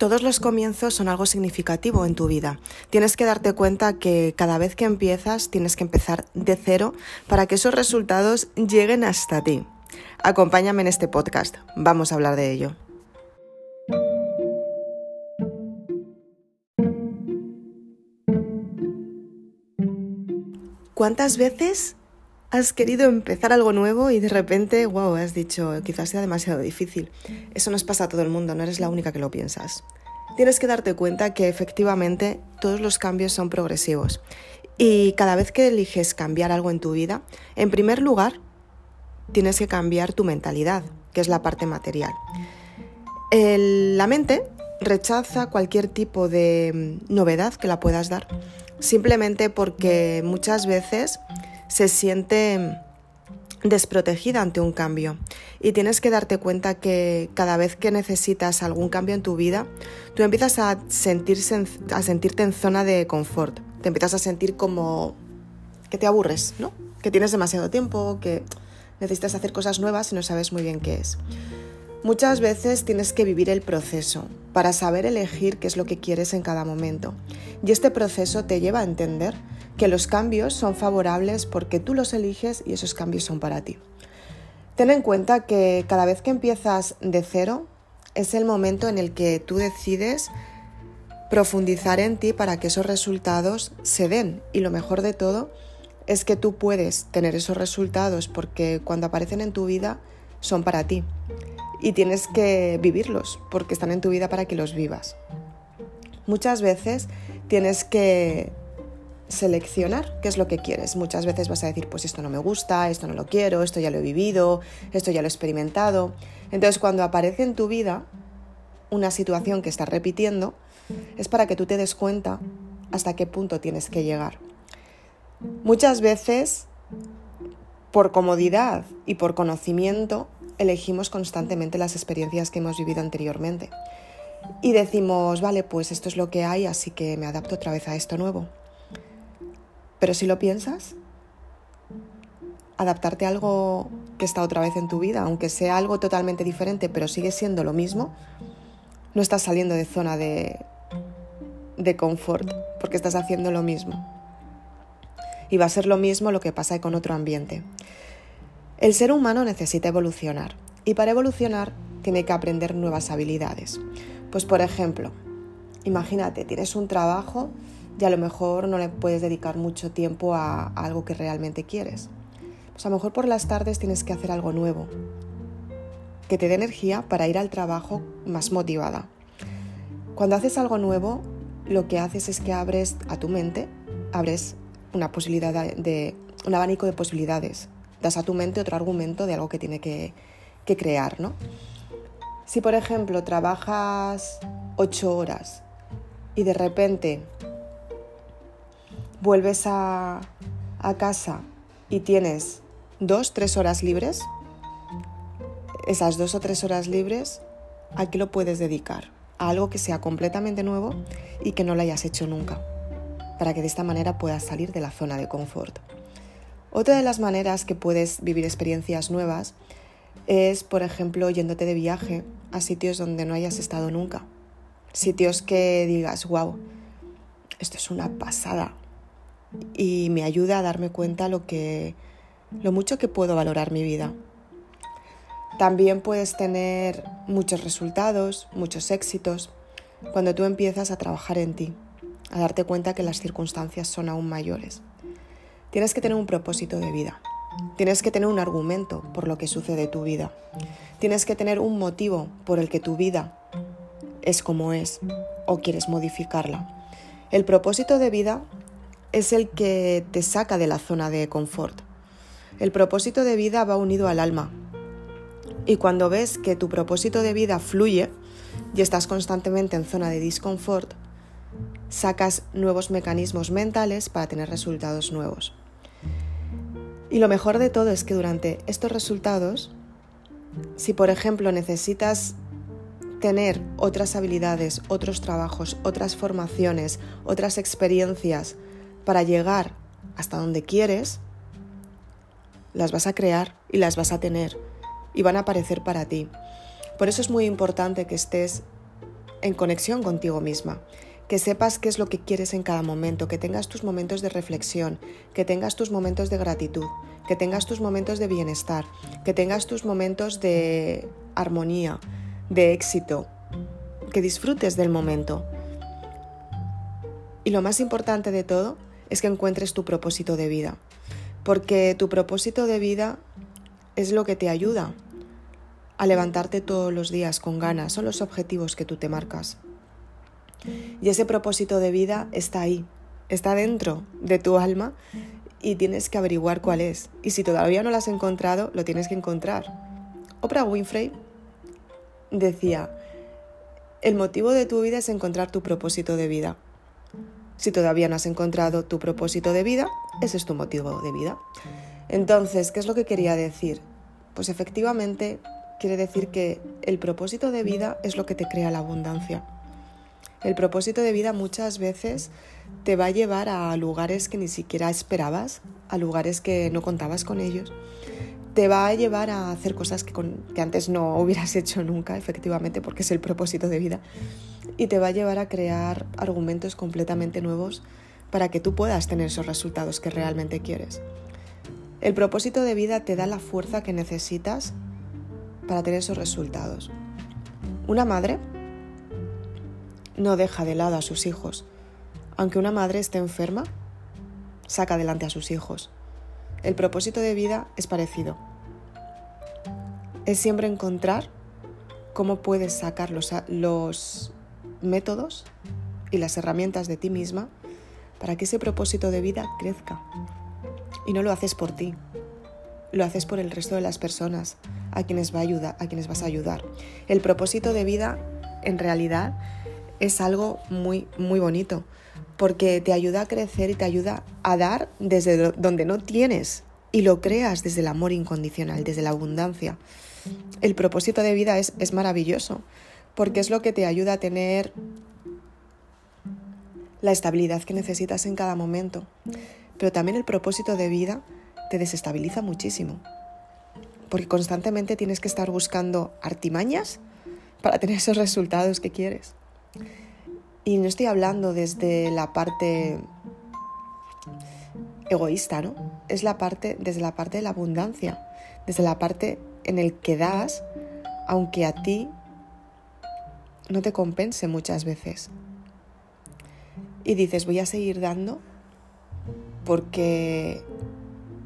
Todos los comienzos son algo significativo en tu vida. Tienes que darte cuenta que cada vez que empiezas tienes que empezar de cero para que esos resultados lleguen hasta ti. Acompáñame en este podcast, vamos a hablar de ello. ¿Cuántas veces has querido empezar algo nuevo y de repente, wow, has dicho, quizás sea demasiado difícil. Eso nos pasa a todo el mundo, no eres la única que lo piensas. Tienes que darte cuenta que efectivamente todos los cambios son progresivos. Y cada vez que eliges cambiar algo en tu vida, en primer lugar, tienes que cambiar tu mentalidad, que es la parte material. la mente rechaza cualquier tipo de mm, novedad que la puedas dar, simplemente porque muchas veces se siente desprotegida ante un cambio y tienes que darte cuenta que cada vez que necesitas algún cambio en tu vida, tú empiezas a, sentirse a sentirte en zona de confort, te empiezas a sentir como que te aburres, ¿no? Que tienes demasiado tiempo, que necesitas hacer cosas nuevas y no sabes muy bien qué es. Muchas veces tienes que vivir el proceso para saber elegir qué es lo que quieres en cada momento. Y este proceso te lleva a entender que los cambios son favorables porque tú los eliges y esos cambios son para ti. Ten en cuenta que cada vez que empiezas de cero es el momento en el que tú decides profundizar en ti para que esos resultados se den. Y lo mejor de todo es que tú puedes tener esos resultados porque cuando aparecen en tu vida son para ti y tienes que vivirlos porque están en tu vida para que los vivas. Muchas veces tienes que seleccionar qué es lo que quieres. Muchas veces vas a decir, pues esto no me gusta, esto no lo quiero, esto ya lo he vivido, esto ya lo he experimentado. Entonces cuando aparece en tu vida una situación que estás repitiendo, es para que tú te des cuenta hasta qué punto tienes que llegar. Muchas veces, por comodidad y por conocimiento, elegimos constantemente las experiencias que hemos vivido anteriormente. Y decimos, vale, pues esto es lo que hay, así que me adapto otra vez a esto nuevo. Pero si lo piensas, adaptarte a algo que está otra vez en tu vida, aunque sea algo totalmente diferente, pero sigue siendo lo mismo, no estás saliendo de zona de, de confort, porque estás haciendo lo mismo. Y va a ser lo mismo lo que pasa con otro ambiente. El ser humano necesita evolucionar y para evolucionar tiene que aprender nuevas habilidades. Pues por ejemplo, imagínate, tienes un trabajo y a lo mejor no le puedes dedicar mucho tiempo a, algo que realmente quieres. Pues a lo mejor por las tardes tienes que hacer algo nuevo, que te dé energía para ir al trabajo más motivada. Cuando haces algo nuevo, lo que haces es que abres a tu mente, abres una posibilidad de un abanico de posibilidades das a tu mente otro argumento de algo que tiene que, crear, ¿no? Si, por ejemplo, trabajas ocho horas y de repente vuelves a, casa y tienes dos, tres horas libres, esas dos o tres horas libres, ¿a qué lo puedes dedicar? A algo que sea completamente nuevo y que no lo hayas hecho nunca, para que de esta manera puedas salir de la zona de confort. Otra de las maneras que puedes vivir experiencias nuevas es, por ejemplo, yéndote de viaje a sitios donde no hayas estado nunca. Sitios que digas, wow, esto es una pasada. Y me ayuda a darme cuenta lo que lo mucho que puedo valorar mi vida. También puedes tener muchos resultados, muchos éxitos, cuando tú empiezas a trabajar en ti, a darte cuenta que las circunstancias son aún mayores. Tienes que tener un propósito de vida. Tienes que tener un argumento por lo que sucede tu vida. Tienes que tener un motivo por el que tu vida es como es o quieres modificarla. El propósito de vida es el que te saca de la zona de confort. El propósito de vida va unido al alma. Y cuando ves que tu propósito de vida fluye y estás constantemente en zona de disconfort, sacas nuevos mecanismos mentales para tener resultados nuevos. Y lo mejor de todo es que durante estos resultados, si por ejemplo necesitas tener otras habilidades, otros trabajos, otras formaciones, otras experiencias para llegar hasta donde quieres, las vas a crear y las vas a tener y van a aparecer para ti. Por eso es muy importante que estés en conexión contigo misma, que sepas qué es lo que quieres en cada momento, que tengas tus momentos de reflexión, que tengas tus momentos de gratitud, que tengas tus momentos de bienestar, que tengas tus momentos de armonía, de éxito, que disfrutes del momento. Y lo más importante de todo es que encuentres tu propósito de vida, porque tu propósito de vida es lo que te ayuda a levantarte todos los días con ganas, son los objetivos que tú te marcas. Y ese propósito de vida está ahí, está dentro de tu alma y tienes que averiguar cuál es. Y si todavía no lo has encontrado, lo tienes que encontrar. Oprah Winfrey decía, el motivo de tu vida es encontrar tu propósito de vida. Si todavía no has encontrado tu propósito de vida, ese es tu motivo de vida. Entonces, ¿qué es lo que quería decir? Pues efectivamente quiere decir que el propósito de vida es lo que te crea la abundancia. El propósito de vida muchas veces te va a llevar a lugares que ni siquiera esperabas, a lugares que no contabas con ellos. Te va a llevar a hacer cosas que, antes no hubieras hecho nunca, efectivamente, porque es el propósito de vida. Y te va a llevar a crear argumentos completamente nuevos para que tú puedas tener esos resultados que realmente quieres. El propósito de vida te da la fuerza que necesitas para tener esos resultados. Una madre no deja de lado a sus hijos. Aunque una madre esté enferma, saca adelante a sus hijos. El propósito de vida es parecido. Es siempre encontrar cómo puedes sacar los, métodos y las herramientas de ti misma para que ese propósito de vida crezca. Y no lo haces por ti, lo haces por el resto de las personas a quienes, va a, ayudar, a quienes vas a ayudar. El propósito de vida, en realidad, es algo muy, muy bonito, porque te ayuda a crecer y te ayuda a dar desde donde no tienes y lo creas desde el amor incondicional, desde la abundancia. El propósito de vida es, es maravilloso, porque es lo que te ayuda a tener la estabilidad que necesitas en cada momento. Pero también el propósito de vida te desestabiliza muchísimo, porque constantemente tienes que estar buscando artimañas para tener esos resultados que quieres. Y no estoy hablando desde la parte egoísta, ¿no? Es la parte, desde la parte de la abundancia, desde la parte en el que das, aunque a ti no te compense muchas veces. Y dices, voy a seguir dando porque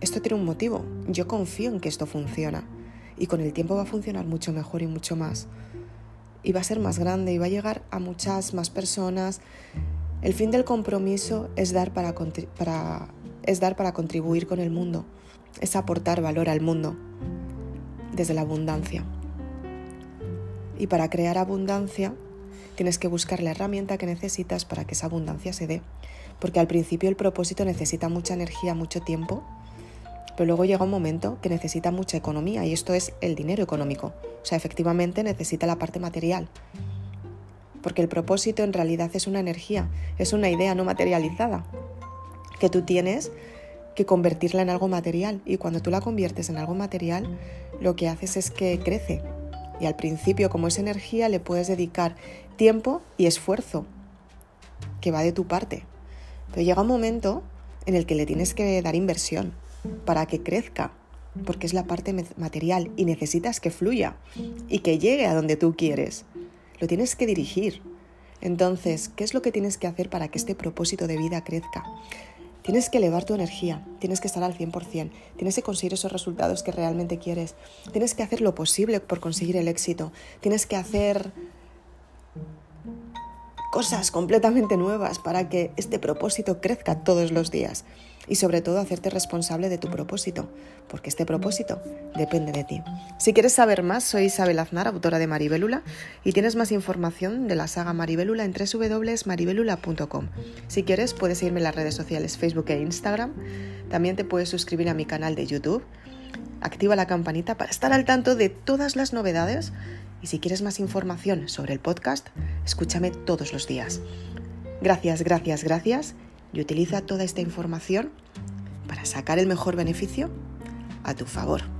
esto tiene un motivo. Yo confío en que esto funciona. Y con el tiempo va a funcionar mucho mejor y mucho más y va a ser más grande y va a llegar a muchas más personas. El fin del compromiso es dar para, es dar para contribuir con el mundo, es aportar valor al mundo desde la abundancia. Y para crear abundancia tienes que buscar la herramienta que necesitas para que esa abundancia se dé. Porque al principio el propósito necesita mucha energía, mucho tiempo pero luego llega un momento que necesita mucha economía y esto es el dinero económico. O sea, efectivamente necesita la parte material. Porque el propósito en realidad es una energía, es una idea no materializada que tú tienes que convertirla en algo material. Y cuando tú la conviertes en algo material, lo que haces es que crece. Y al principio, como es energía, le puedes dedicar tiempo y esfuerzo, que va de tu parte. Pero llega un momento en el que le tienes que dar inversión para que crezca, porque es la parte material y necesitas que fluya y que llegue a donde tú quieres. Lo tienes que dirigir. Entonces, ¿qué es lo que tienes que hacer para que este propósito de vida crezca? Tienes que elevar tu energía, tienes que estar al 100%, tienes que conseguir esos resultados que realmente quieres, tienes que hacer lo posible por conseguir el éxito, tienes que hacer cosas completamente nuevas para que este propósito crezca todos los días y sobre todo hacerte responsable de tu propósito, porque este propósito depende de ti. Si quieres saber más, soy Isabel Aznar, autora de Maribélula, y tienes más información de la saga Maribélula en www.maribelula.com. Si quieres, puedes seguirme en las redes sociales Facebook e Instagram. También te puedes suscribir a mi canal de YouTube. Activa la campanita para estar al tanto de todas las novedades y si quieres más información sobre el podcast, escúchame todos los días. Gracias, gracias, gracias y utiliza toda esta información para sacar el mejor beneficio a tu favor.